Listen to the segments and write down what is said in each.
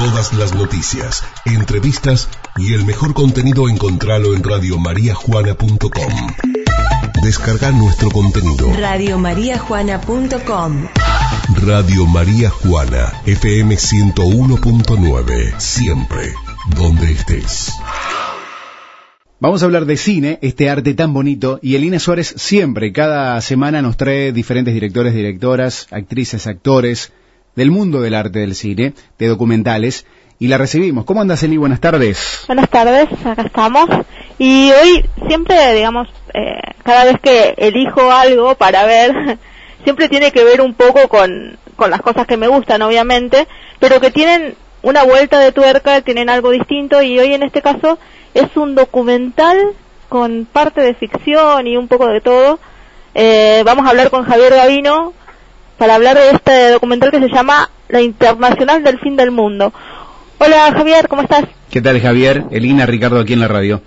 Todas las noticias, entrevistas y el mejor contenido encontralo en radiomariajuana.com. Descarga nuestro contenido. Radiomariajuana.com Radio María Juana, FM 101.9. Siempre, donde estés. Vamos a hablar de cine, este arte tan bonito, y Elina Suárez siempre, cada semana nos trae diferentes directores, directoras, actrices, actores del mundo del arte del cine, de documentales, y la recibimos. ¿Cómo andas, Eli? Buenas tardes. Buenas tardes, acá estamos. Y hoy siempre, digamos, eh, cada vez que elijo algo para ver, siempre tiene que ver un poco con, con las cosas que me gustan, obviamente, pero que tienen una vuelta de tuerca, tienen algo distinto, y hoy en este caso es un documental con parte de ficción y un poco de todo. Eh, vamos a hablar con Javier Gavino para hablar de este documental que se llama La Internacional del Fin del Mundo. Hola Javier, ¿cómo estás? ¿Qué tal, Javier? Elina, Ricardo, aquí en la radio.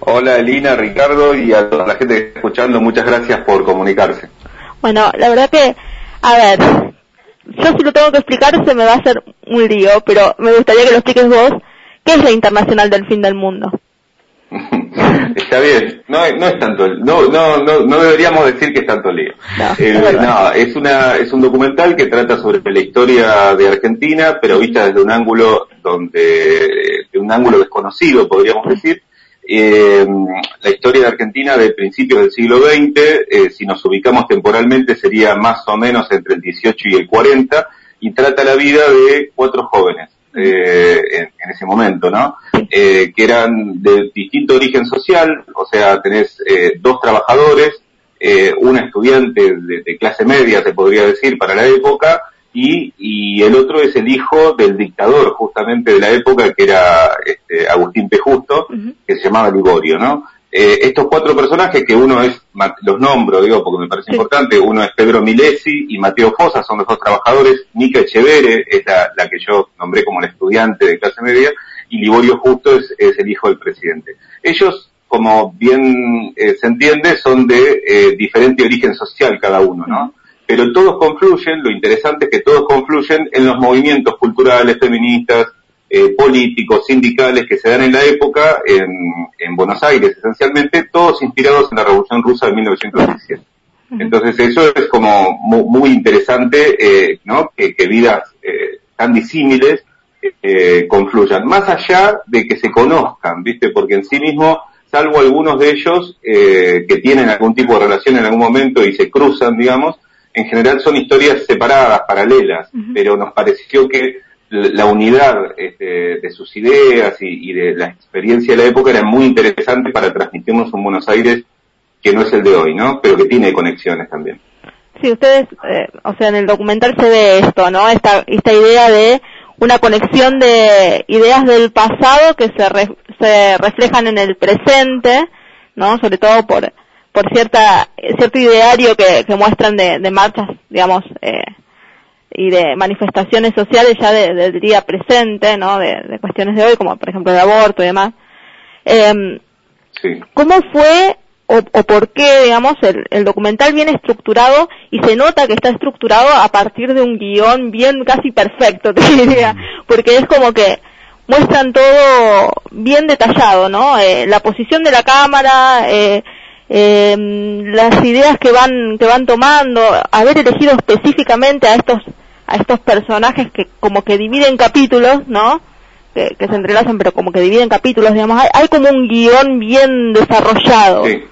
Hola Elina, Ricardo y a toda la gente que está escuchando, muchas gracias por comunicarse. Bueno, la verdad que, a ver, yo si lo tengo que explicar se me va a hacer un lío, pero me gustaría que lo expliques vos. ¿Qué es la Internacional del Fin del Mundo? Está bien, no, no es tanto, no, no, no, no deberíamos decir que es tanto lío. No, Eh, es no, es una, es un documental que trata sobre la historia de Argentina, pero vista desde un ángulo donde, de un ángulo desconocido, podríamos decir. Eh, la historia de Argentina de principios del siglo XX, eh, si nos ubicamos temporalmente, sería más o menos entre el 18 y el 40, y trata la vida de cuatro jóvenes eh, en, en ese momento, ¿no? Eh, que eran de distinto origen social, o sea, tenés eh, dos trabajadores, eh, un estudiante de, de clase media, se podría decir, para la época, y, y el otro es el hijo del dictador justamente de la época, que era este, Agustín P. Justo, que se llamaba Liborio, ¿no? Eh, estos cuatro personajes, que uno es, los nombro, digo, porque me parece Sí. importante, uno es Pedro Milesi y Mateo Fosa, son los dos trabajadores, Mica Echevere es la, la que yo nombré como la estudiante de clase media, y Liborio Justo es, es el hijo del presidente. Ellos, como bien eh, se entiende, son de eh, diferente origen social cada uno, ¿no? Pero todos confluyen, lo interesante es que todos confluyen en los movimientos culturales, feministas, eh, políticos, sindicales que se dan en la época en, en Buenos Aires, esencialmente, todos inspirados en la Revolución Rusa de 1917. Entonces eso es como mu- muy, interesante, eh, ¿no? Que, que vidas eh, tan disímiles eh, confluyan. Más allá de que se conozcan, ¿viste? Porque en sí mismo, salvo algunos de ellos eh, que tienen algún tipo de relación en algún momento y se cruzan, digamos, en general son historias separadas, paralelas, pero nos pareció que la unidad este, de sus ideas y, de la experiencia de la época era muy interesante para transmitirnos un Buenos Aires que no es el de hoy, ¿no? Pero que tiene conexiones también. Sí, ustedes, eh, o sea, en el documental se ve esto, ¿no? Esta, esta idea de una conexión de ideas del pasado que se, re- se reflejan en el presente, ¿no? Sobre todo por, por cierta, cierto ideario que, que muestran de, de marchas, digamos, eh, y de manifestaciones sociales ya de- del día presente, ¿no? De, de cuestiones de hoy, como por ejemplo el aborto y demás. Em, Sí. ¿Cómo fue o, o por qué, digamos, el, el documental viene estructurado y se nota que está estructurado a partir de un guion bien casi perfecto, te diría, porque es como que muestran todo bien detallado, ¿no? Eh, la posición de la cámara, eh, eh, las ideas que van que van tomando, haber elegido específicamente a estos a estos personajes que como que dividen capítulos, ¿no? Que, que se entrelazan, pero como que dividen capítulos, digamos, hay, hay como un guion bien desarrollado. Sí.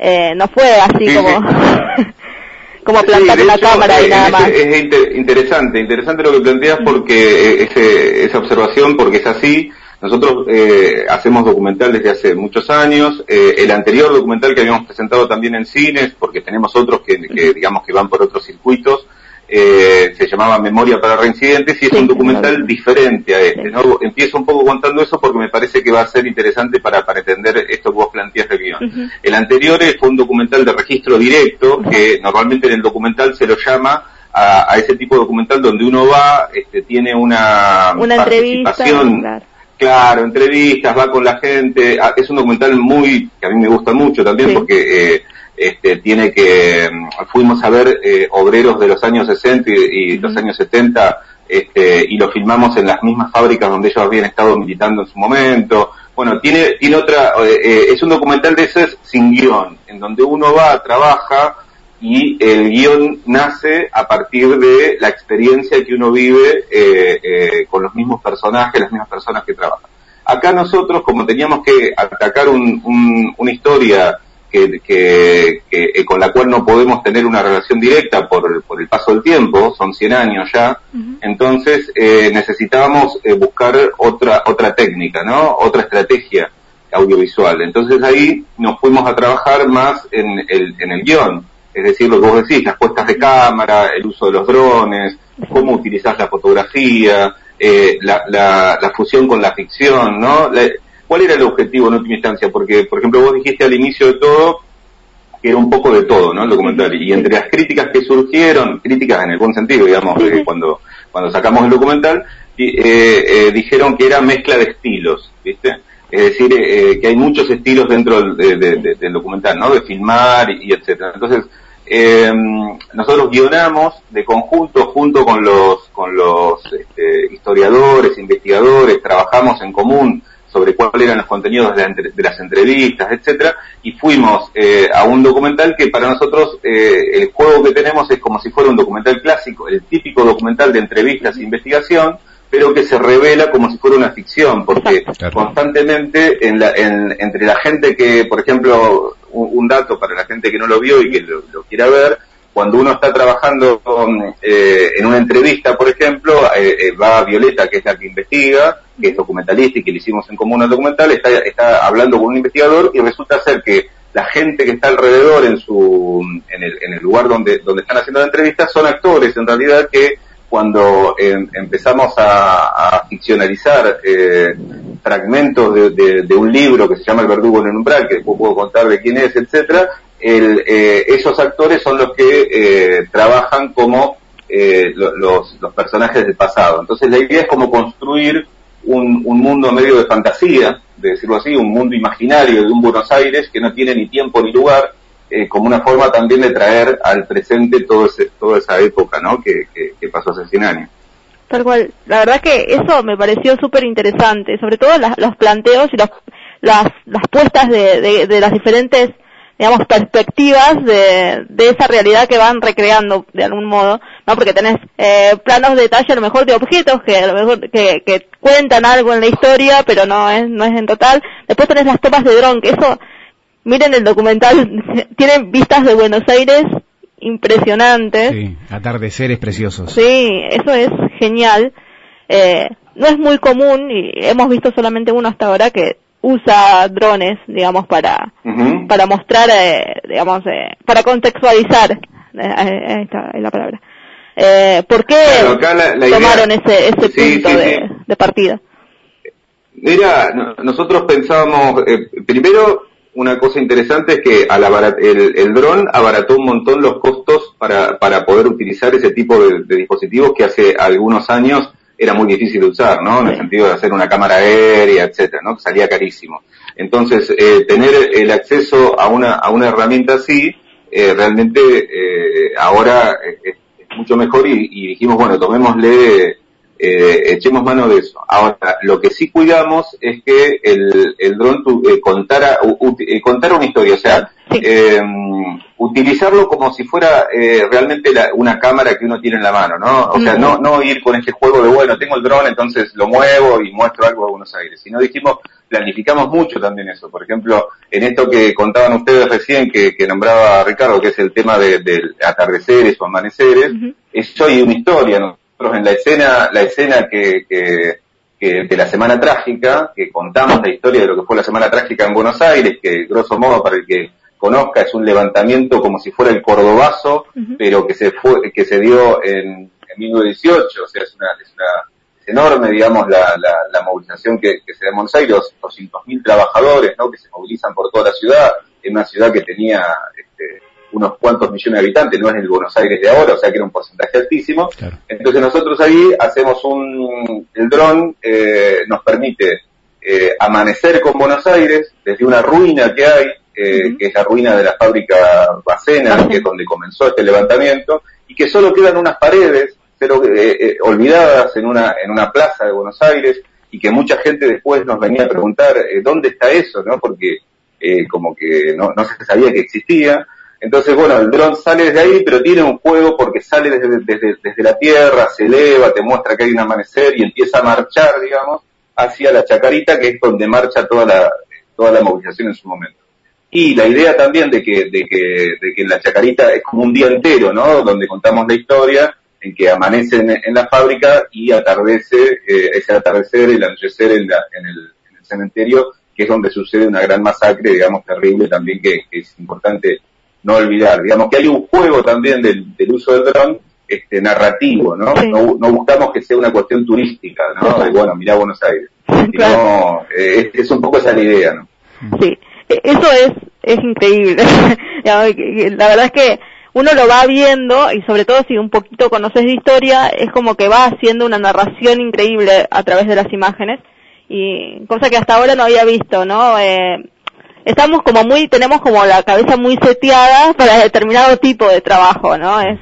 Eh, no fue así Sí, como sí. como plantar hecho, cámara y eh, nada más. ese- Es, inter- interesante, interesante lo que planteas porque eh, ese- esa observación, porque es así. Nosotros eh, hacemos documental desde hace muchos años. Eh, el anterior documental que habíamos presentado también en cines, porque tenemos otros que, que, digamos que van por otros circuitos, eh, se llamaba Memoria para Reincidentes y es Sí, un documental diferente a este. ¿no? Empiezo un poco contando eso porque me parece que va a ser interesante para, para entender esto que vos planteas del guion. El anterior eh, fue un documental de registro directo, que normalmente en el documental se lo llama a, a ese tipo de documental donde uno va, este, tiene una, Una entrevista, participación, claro. Claro, entrevistas, va con la gente, Ah, es un documental muy, que a mí me gusta mucho también Sí. porque eh, este, tiene que, mm, fuimos a ver eh, obreros de los años 60 y, y los años 70 este, y lo filmamos en las mismas fábricas donde ellos habían estado militando en su momento. Bueno, tiene, tiene otra, eh, eh, es un documental de esos sin guion, en donde uno va, trabaja y el guion nace a partir de la experiencia que uno vive eh, con los mismos personajes, las mismas personas que trabajan. Acá nosotros, como teníamos que atacar una historia que, que, que, con la cual no podemos tener una relación directa por, por el paso del tiempo, son 100 años ya, entonces eh, necesitábamos eh, buscar otra, otra técnica, ¿no? Otra estrategia audiovisual. Entonces ahí nos fuimos a trabajar más en el, en el guion, es decir, lo que vos decís, las puestas de cámara, el uso de los drones, cómo utilizar la fotografía, eh, la, la, la, fusión con la ficción, ¿no? ¿Cuál era el objetivo en última instancia? Porque, por ejemplo, vos dijiste al inicio de todo que era un poco de todo, ¿no? El documental. Y entre las críticas que surgieron, críticas en el buen sentido, digamos, eh, cuando, cuando sacamos el documental, eh, eh, dijeron que era mezcla de estilos, ¿viste? Es decir, que hay muchos estilos dentro del documental, ¿no? De filmar y, etcétera. Entonces, nosotros guionamos de conjunto junto con los, con los este, historiadores, investigadores, trabajamos en común sobre cuáles eran los contenidos de, las entrevistas, etcétera, y fuimos eh, a un documental que para nosotros eh, el juego que tenemos es como si fuera un documental clásico, el típico documental de entrevistas e investigación, pero que se revela como si fuera una ficción, porque constantemente en la, entre la gente que, por ejemplo, un, dato para la gente que no lo vio y que lo, quiera ver, cuando uno está trabajando eh, en una entrevista, por ejemplo, va a Violeta, que es la que investiga, que es documentalista y que le hicimos en común al documental, está, está hablando con un investigador y resulta ser que la gente que está alrededor en su en el, en el lugar donde donde están haciendo la entrevista son actores en realidad que cuando em, empezamos a, ficcionalizar eh, fragmentos de, un libro que se llama El verdugo en el umbral, que puedo contar de quién es, etcétera, el, eh, esos actores son los que eh, trabajan como los, los personajes del pasado. Entonces la idea es como construir un, un, mundo medio de fantasía, de decirlo así, un mundo imaginario de un Buenos Aires que no tiene ni tiempo ni lugar, eh, como una forma también de traer al presente todo ese, toda esa época ¿no? que, pasó hace 100 años. Tal cual. La verdad que eso me pareció súper interesante, sobre todo los planteos y los, las, las puestas de, las diferentes digamos, perspectivas de, de esa realidad que van recreando de algún modo, ¿no? Porque tenés eh, planos de detalle a lo mejor de objetos que a lo mejor que, que cuentan algo en la historia, pero no es, no es en total. Después tenés las tomas de dron, que eso, miren el documental, tienen vistas de Buenos Aires impresionantes. Sí, atardeceres preciosos. Sí, eso es genial. Eh, no es muy común y hemos visto solamente uno hasta ahora que usa drones, digamos, para, para mostrar, eh, digamos, eh, para contextualizar, eh, esta es la palabra. Eh, ¿Por qué tomaron ese, ese punto de, de, partida? Mira, nosotros pensábamos, eh, primero, una cosa interesante es que al el, el dron abarató un montón los costos para, para poder utilizar ese tipo de, de dispositivos que hace algunos años era muy difícil de usar, ¿no? En el sentido de hacer una cámara aérea, etcétera, ¿no? Que salía carísimo. Entonces, eh, tener el acceso a una, a una herramienta así, eh, realmente eh, ahora es, mucho mejor y, y, dijimos, bueno, tomémosle, eh, echemos mano de eso. Ahora, lo que sí cuidamos es que el, el dron eh, contara, eh, contara una historia, o sea, eh, utilizarlo como si fuera eh, realmente la, una cámara que uno tiene en la mano, ¿no? O sea, no, no ir con ese juego de, bueno, tengo el dron, entonces lo muevo y muestro algo a Buenos Aires, sino dijimos, planificamos mucho también eso. Por ejemplo, en esto que contaban ustedes recién, que, que nombraba Ricardo, que es el tema de, de atardeceres o amaneceres, eso hay una historia, Nosotros en la escena, la escena que, que que de la Semana Trágica, que contamos la historia de lo que fue la Semana Trágica en Buenos Aires, que grosso modo para el que conozca, es un levantamiento como si fuera el cordobazo, pero que se fue, que se dio en, en 1918, o sea, es una, es una es enorme, digamos, la, la, la movilización que, que, se da en Buenos Aires, 200.000 trabajadores, ¿no? Que se movilizan por toda la ciudad, en una ciudad que tenía, este, unos cuantos millones de habitantes, no es el Buenos Aires de ahora, o sea que era un porcentaje altísimo. Claro. Entonces nosotros ahí hacemos un, el dron eh, nos permite eh, amanecer con Buenos Aires desde una ruina que hay, eh, que es la ruina de la fábrica Bacena, que es donde comenzó este levantamiento, y que solo quedan unas paredes olvidadas en una, en una plaza de Buenos Aires y que mucha gente después nos venía a preguntar dónde está eso, ¿no? Porque como que no, no se sabía que existía. Entonces, bueno, el dron sale desde ahí, pero tiene un juego porque sale desde, la tierra, se eleva, te muestra que hay un amanecer y empieza a marchar, digamos, hacia la chacarita, que es donde marcha toda la, toda la movilización en su momento. Y la idea también de que, de que, de que la chacarita es como un día entero, ¿no? Donde contamos la historia, en que amanece en, la fábrica y atardece, eh, ese atardecer, el anochecer en, la, en, el, en el cementerio, que es donde sucede una gran masacre, digamos, terrible también, que es importante no olvidar. Digamos que hay un juego también del, uso del dron este, narrativo, ¿no? ¿no? buscamos que sea una cuestión turística, ¿no? De, bueno, mirá Buenos Aires. Sino, eh, es, un poco esa la idea, ¿no? Sí, e, eso es, es increíble. la verdad es que uno lo va viendo y sobre todo si un poquito conoces de historia, es como que va haciendo una narración increíble a través de las imágenes y cosa que hasta ahora no había visto, ¿no? Eh, estamos como muy, tenemos como la cabeza muy seteada para determinado tipo de trabajo, ¿no? Es,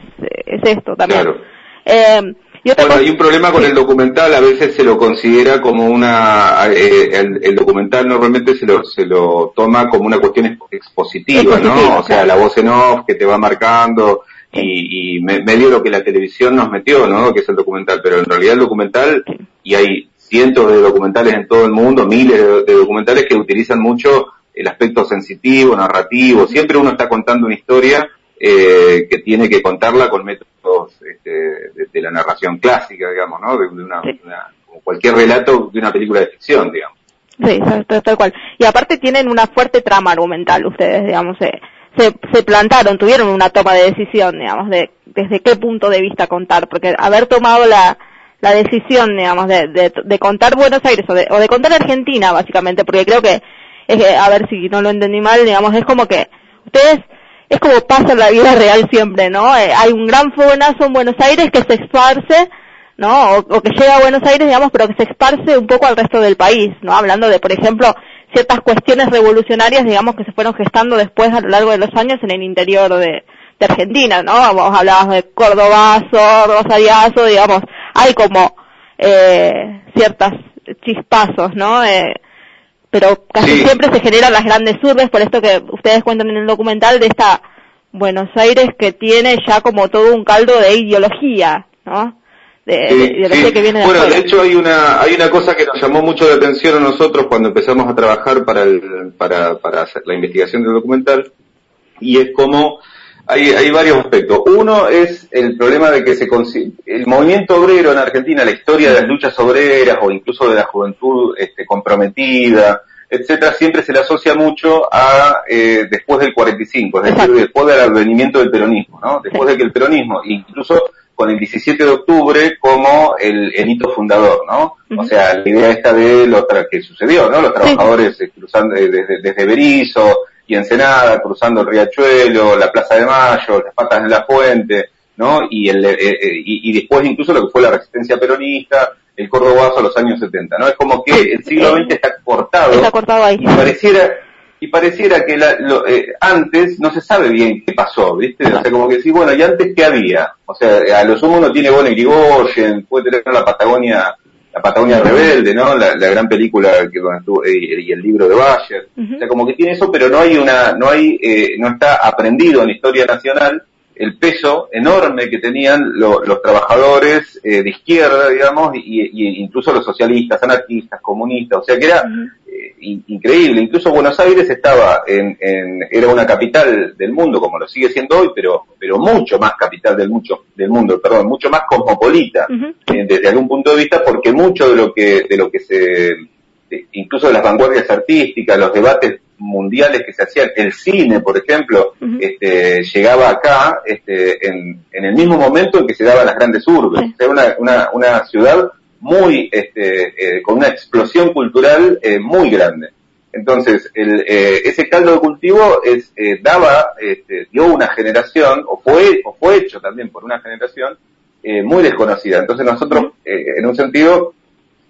es esto también. Claro. Eh, y bueno, hay un problema con el documental, a veces se lo considera como una, eh, el, documental normalmente se lo, se lo toma como una cuestión expositiva, ¿no? O sea, la voz en off que te va marcando y, y medio lo que la televisión nos metió, ¿no? Que es el documental, pero en realidad el documental, y hay cientos de documentales en todo el mundo, miles de documentales que utilizan mucho el aspecto sensitivo, narrativo, siempre uno está contando una historia eh, que tiene que contarla con métodos este, de, la narración clásica, digamos, ¿no? De, una, como cualquier relato de una película de ficción, digamos. Sí, tal, cual. Y aparte tienen una fuerte trama argumental ustedes, digamos, se, se plantaron, tuvieron una toma de decisión, digamos, de desde qué punto de vista contar, porque haber tomado la, la decisión, digamos, de, de, de contar Buenos Aires o de, o de contar Argentina, básicamente, porque creo que es que, a ver si no lo entendí mal, digamos, es como que ustedes, es como pasa en la vida real siempre, ¿no? Eh, hay un gran fogonazo en Buenos Aires que se esparce, ¿no? O, que llega a Buenos Aires, digamos, pero que se esparce un poco al resto del país, ¿no? Hablando de, por ejemplo, ciertas cuestiones revolucionarias, digamos, que se fueron gestando después a lo largo de los años en el interior de, Argentina, ¿no? Vos hablabas de Cordobazo, Rosariazo, digamos, hay como eh, ciertas chispazos, ¿no? Eh, pero casi siempre se generan las grandes urbes, por esto que ustedes cuentan en el documental de esta Buenos Aires que tiene ya como todo un caldo de ideología, ¿no? De, que viene de bueno, de hecho hay una hay una cosa que nos llamó mucho la atención a nosotros cuando empezamos a trabajar para el, para para hacer la investigación del documental y es como hay, hay varios aspectos. Uno es el problema de que se el movimiento obrero en Argentina, la historia de las luchas obreras o incluso de la juventud este, comprometida, etcétera, siempre se le asocia mucho a eh, después del 45, es decir, después del advenimiento del peronismo, ¿no? Después de que el peronismo, incluso con el 17 de octubre como el, hito fundador, ¿no? O sea, la idea esta de lo que sucedió, ¿no? Los trabajadores eh, cruzando eh, desde, desde Berizo, y Ensenada, cruzando el Riachuelo, la Plaza de Mayo, las patas de la fuente, ¿no? Y, el, eh, eh, y, después incluso lo que fue la resistencia peronista, el Cordobazo a los años 70, ¿no? Es como que el siglo XX está cortado. Está cortado ahí. Y pareciera, y pareciera que la, lo, eh, antes no se sabe bien qué pasó, ¿viste? O sea, como que sí, bueno, ¿y antes qué había? O sea, a lo sumo uno tiene Bonnie Grigoyen, puede tener la Patagonia la Patagonia Rebelde, ¿no? La, gran película que y, el libro de Bayer. O sea, como que tiene eso, pero no hay una, no hay, eh, no está aprendido en la historia nacional el peso enorme que tenían los trabajadores eh, de izquierda, digamos, y, incluso los socialistas, anarquistas, comunistas, o sea que era increíble. Incluso Buenos Aires estaba en, era una capital del mundo, como lo sigue siendo hoy, pero, pero mucho más capital del mucho, del mundo, perdón, mucho más cosmopolita, eh, desde algún punto de vista, porque mucho de lo que, de lo que se, incluso de las vanguardias artísticas, los debates mundiales que se hacían, el cine, por ejemplo, este, llegaba acá este, en, en, el mismo momento en que se daban las grandes urbes. una, una, una, ciudad muy, este, eh, con una explosión cultural eh, muy grande. Entonces, el, eh, ese caldo de cultivo es, daba, este, dio una generación, o fue, o fue hecho también por una generación muy desconocida. Entonces nosotros, en un sentido,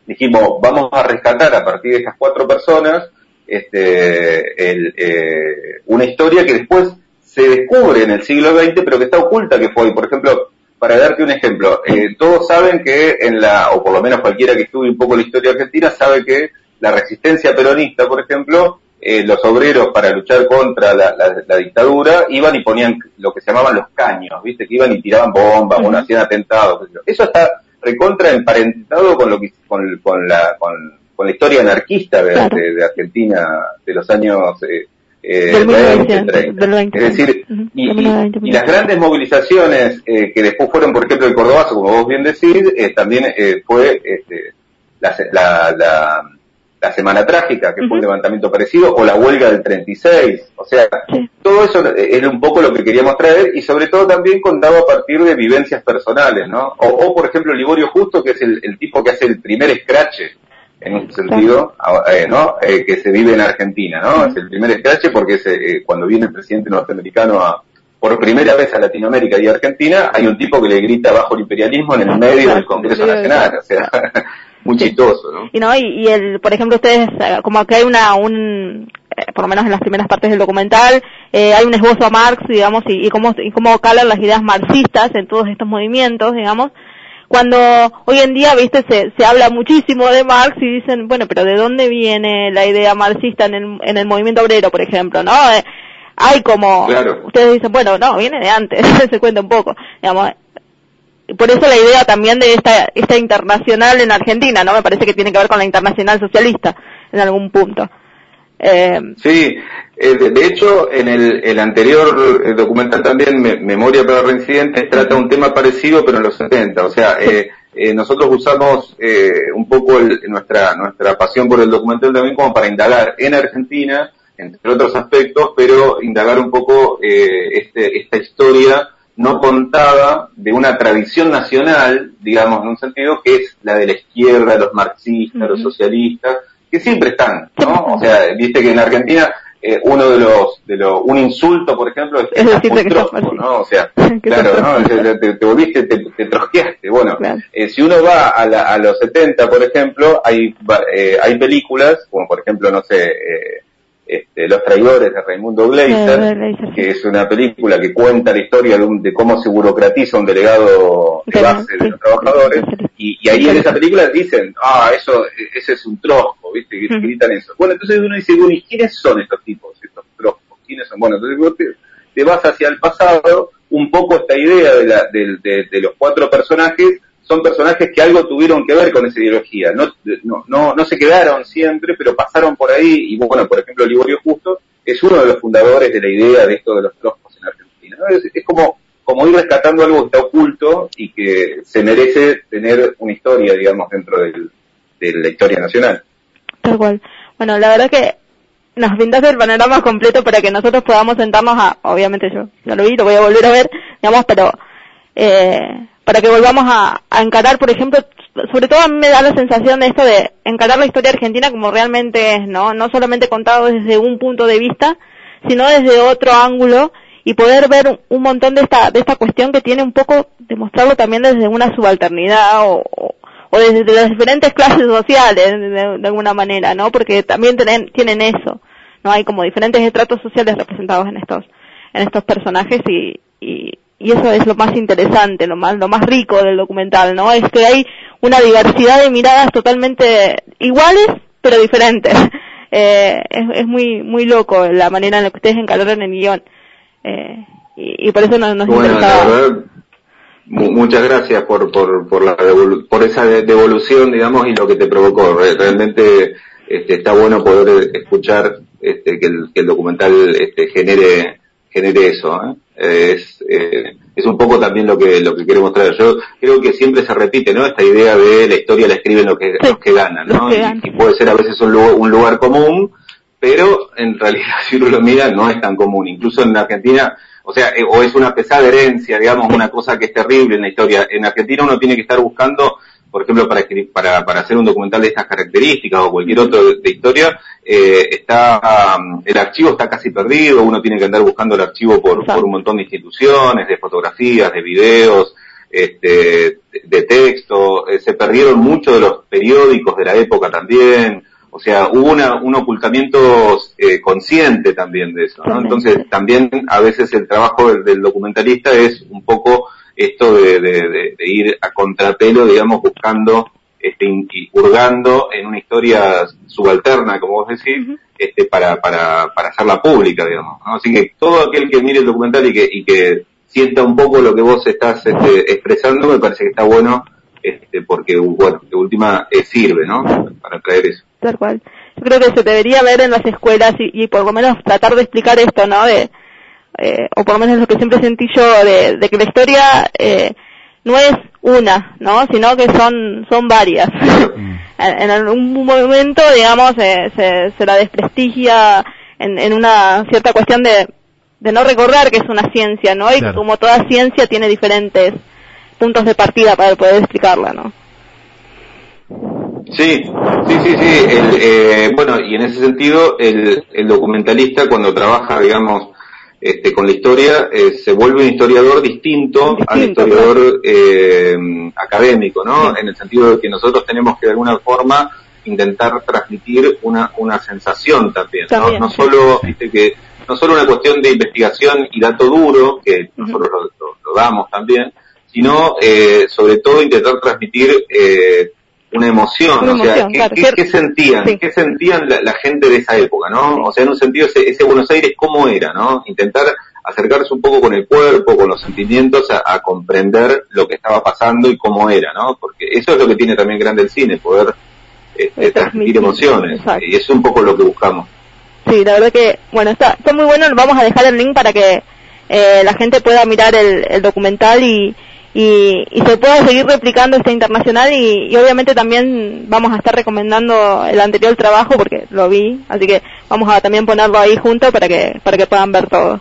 dijimos, vamos a rescatar a partir de estas cuatro personas este, el, eh, una historia que después se descubre en el siglo XX, pero que está oculta que fue. Por ejemplo, para darte un ejemplo, eh, todos saben que en la, o por lo menos cualquiera que estudie un poco la historia argentina, sabe que la resistencia peronista, por ejemplo, eh, los obreros para luchar contra la, dictadura iban y ponían lo que se llamaban los caños, ¿viste? Que iban y tiraban bombas, o hacían atentados. Eso está recontra emparentado con lo que, con, la, con, la historia anarquista de, Argentina de los años eh, eh, 20, Es decir, y, las grandes movilizaciones eh, que después fueron, por ejemplo, el Cordobazo, como vos bien decís, eh, también eh, fue este, la, la, la, Semana Trágica, que fue un levantamiento parecido, o la huelga del 36. O sea, todo eso es un poco lo que queríamos traer y sobre todo también contaba a partir de vivencias personales, ¿no? O, por ejemplo, Liborio Justo, que es el, el tipo que hace el primer scratch en un sentido, eh, ¿no? Eh, que se vive en Argentina, ¿no? Es el primer escrache porque es, eh, cuando viene el presidente norteamericano a, por primera vez a Latinoamérica y Argentina, hay un tipo que le grita bajo el imperialismo en el medio del Congreso Nacional, o sea, muy chistoso, ¿no? Y no, y, el, por ejemplo, ustedes, como que hay una, un, por lo menos en las primeras partes del documental, hay un esbozo a Marx, digamos, y, y cómo, y cómo calan las ideas marxistas en todos estos movimientos, digamos, cuando hoy en día, viste, se, se habla muchísimo de Marx y dicen, bueno, pero ¿de dónde viene la idea marxista en el, en el movimiento obrero, por ejemplo, no? Eh, hay como, ustedes dicen, bueno, no, viene de antes, se cuenta un poco, digamos, por eso la idea también de esta, esta internacional en Argentina, ¿no? Me parece que tiene que ver con la internacional socialista en algún punto. Eh, sí, eh, de, hecho, en el, anterior eh, documental también, Memoria para Reincidentes, trata un tema parecido, pero en los 70. O sea, nosotros usamos un poco nuestra, nuestra pasión por el documental también como para indagar en Argentina, entre otros aspectos, pero indagar un poco este, esta historia no contada de una tradición nacional, digamos, en un sentido, que es la de la izquierda, los marxistas, los socialistas, que siempre están, ¿no? O sea, viste que en Argentina eh, uno de los, de los, un insulto, por ejemplo, es, es decir, que ¿no? O sea, claro, ¿no? Te, te, volviste, te, te trosqueaste. Bueno, eh, si uno va a, la, a, los 70, por ejemplo, hay, eh, hay películas, como por ejemplo, no sé, eh, este, Los traidores de Raimundo Gleiser, que es una película que cuenta la historia de, cómo se burocratiza un delegado de base de los trabajadores, y, ahí en esa película dicen, ah, eso, ese es un ¿viste? Que gritan eso. Bueno, entonces uno dice, bueno, ¿y quiénes son estos tipos, estos troscos? ¿Quiénes son? Bueno, entonces vos te, vas hacia el pasado, un poco esta idea de, la, de los cuatro personajes, son personajes que algo tuvieron que ver con esa ideología. No, no, no, se quedaron siempre, pero pasaron por ahí. Y bueno, por ejemplo, Liborio Justo es uno de los fundadores de la idea de esto de los trozos en Argentina. Es, como, como ir rescatando algo que está oculto y que se merece tener una historia, digamos, dentro del, de la historia nacional. Tal. Bueno, la verdad que nos pintaste el panorama completo para que nosotros podamos sentarnos a, obviamente yo ya lo vi, lo voy a volver a ver, digamos, pero eh, para que volvamos a, encarar, por ejemplo, sobre todo a mí me da la sensación de esto de encarar la historia argentina como realmente es, ¿no? No solamente contado desde un punto de vista, sino desde otro ángulo y poder ver un montón de esta, de esta cuestión que tiene un poco, demostrarlo también desde una subalternidad o, o desde las diferentes clases sociales, de, alguna manera, ¿no? Porque también tienen, tienen eso, ¿no? Hay como diferentes estratos sociales representados en estos, en estos personajes y, y, y eso es lo más interesante, lo más, lo más rico del documental, ¿no? Es que hay una diversidad de miradas totalmente iguales, pero diferentes. Eh, es, muy, muy loco la manera en la que ustedes encalaron el guion. Eh, y, por eso nos, nos bueno, verdad, muchas gracias por, por, por, la por esa devolución, digamos, y lo que te provocó. Realmente este, está bueno poder escuchar este, que, el, que el documental este, genere genere eso. ¿eh? Es, eh, es un poco también lo que, lo que queremos traer. Yo creo que siempre se repite, ¿no? Esta idea de la historia la escriben los que, los que ganan, ¿no? Y, puede ser a veces un lugar, un lugar común, pero en realidad si uno lo mira no es tan común. Incluso en Argentina, o sea, eh, o es una pesada herencia, digamos, una cosa que es terrible en la historia. En Argentina uno tiene que estar buscando por ejemplo, para, para, para hacer un documental de estas características o cualquier otro de, historia, eh, está um, el archivo está casi perdido, uno tiene que andar buscando el archivo por, por un montón de instituciones, de fotografías, de videos, este, de texto, eh, se perdieron muchos de los periódicos de la época también, o sea, hubo una, un ocultamiento eh, consciente también de eso, ¿no? Entonces, también a veces el trabajo del, documentalista es un poco esto de, de, ir a contrapelo, digamos, buscando, este, hurgando en una historia subalterna, como vos decís, este, para, para, para hacerla pública, digamos. Así que todo aquel que mire el documental y que, y que sienta un poco lo que vos estás este, expresando, me parece que está bueno, este, porque, bueno, de última eh, sirve, ¿no? Para traer eso. Tal cual. Yo creo que se debería ver en las escuelas y, y por lo menos tratar de explicar esto, ¿no? De, eh, o por lo menos lo que siempre sentí yo, de, de que la historia eh, no es una, ¿no? Sino que son, son varias. Mm. en, algún momento, digamos, eh, se, se la desprestigia en, en una cierta cuestión de, de no recordar que es una ciencia, ¿no? Y como toda ciencia tiene diferentes puntos de partida para poder explicarla, ¿no? Sí, sí, sí, sí. El, eh, bueno, y en ese sentido, el, el documentalista cuando trabaja, digamos, este, con la historia, eh, se vuelve un historiador distinto, al historiador eh, académico, ¿no? En el sentido de que nosotros tenemos que de alguna forma intentar transmitir una, una sensación también, ¿no? no solo, que, no solo una cuestión de investigación y dato duro, que nosotros lo, damos también, sino eh, sobre todo intentar transmitir eh, una emoción, o sea, ¿qué, sentían? ¿Qué sentían la, gente de esa época, no? O sea, en un sentido, ese, Buenos Aires, ¿cómo era, no? Intentar acercarse un poco con el cuerpo, con los sentimientos, a, comprender lo que estaba pasando y cómo era, ¿no? Porque eso es lo que tiene también grande el cine, poder este, transmitir emociones, y es un poco lo que buscamos. Sí, la verdad que, bueno, está, está muy bueno, vamos a dejar el link para que eh, la gente pueda mirar el documental y, y, y, se puede seguir replicando este internacional y, obviamente también vamos a estar recomendando el anterior trabajo porque lo vi, así que vamos a también ponerlo ahí junto para que para que puedan ver todo.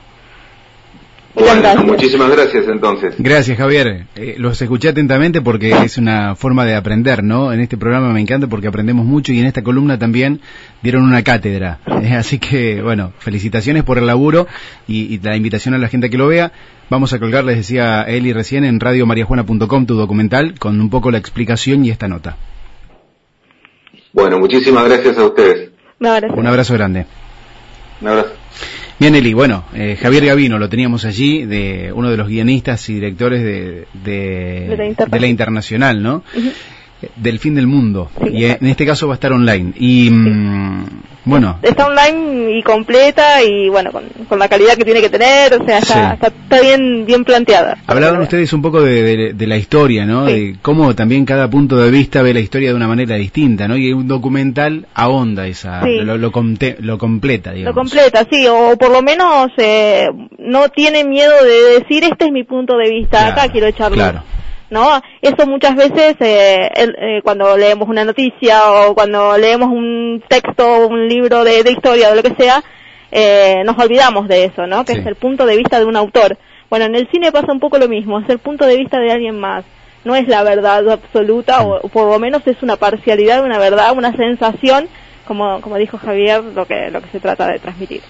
Bueno, muchísimas gracias entonces. Gracias Javier. Eh, los escuché atentamente porque es una forma de aprender, ¿no? En este programa me encanta porque aprendemos mucho y en esta columna también dieron una cátedra. Eh, así que, bueno, felicitaciones por el laburo y, y, la invitación a la gente a que lo vea. Vamos a colgar, les decía Eli recién, en radiomariajuana.com tu documental con un poco la explicación y esta nota. Bueno, muchísimas gracias a ustedes. Un abrazo grande. Un abrazo. Bien, Eli, bueno, eh, Javier Gavino lo teníamos allí, de uno de los guionistas y directores de, de, la, Internacional, ¿no? Del fin del mundo. y en este caso va a estar online. Y mm, bueno. Está online y completa y bueno, con, la calidad que tiene que tener, o sea, está, está, bien, bien planteada. Hablaban ustedes un poco de, la historia, ¿no? De cómo también cada punto de vista ve la historia de una manera distinta, ¿no? Y un documental ahonda esa, lo, lo, completa, digamos. Lo completa, sí, o por lo menos eh, no tiene miedo de decir, este es mi punto de vista, acá quiero echarlo. Claro. ¿No? Eso muchas veces eh, eh, cuando leemos una noticia o cuando leemos un texto, un libro de, historia o lo que sea, eh, nos olvidamos de eso, ¿no? Que es el punto de vista de un autor. Bueno, en el cine pasa un poco lo mismo, es el punto de vista de alguien más. No es la verdad absoluta, o, por lo menos es una parcialidad una verdad, una sensación, como, como dijo Javier, lo que, lo que se trata de transmitir.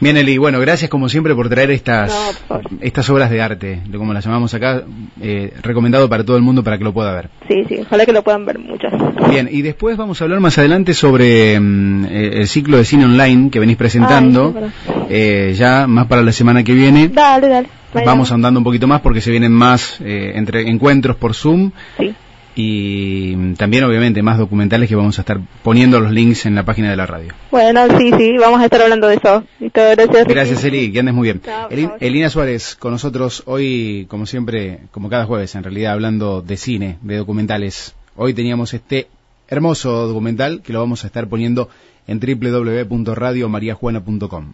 Bien, Eli, bueno, gracias como siempre por traer estas, estas obras de arte, de como las llamamos acá, eh, recomendado para todo el mundo para que lo pueda ver. Sí, sí, ojalá que lo puedan ver muchas. Bien, y después vamos a hablar más adelante sobre mm, eh, el ciclo de cine online que venís presentando, eh, ya más para la semana que viene. Dale, dale. Vamos andando un poquito más porque se vienen más entre encuentros por Zoom. Sí y también obviamente más documentales que vamos a estar poniendo los links en la página de la radio. Bueno, sí, sí, vamos a estar hablando de eso. gracias. Gracias, Eli, que andes muy bien. Elina Suárez con nosotros hoy, como siempre, como cada jueves en realidad, hablando de cine, de documentales. Hoy teníamos este hermoso documental que lo vamos a estar poniendo en www.radiomariajuana.com.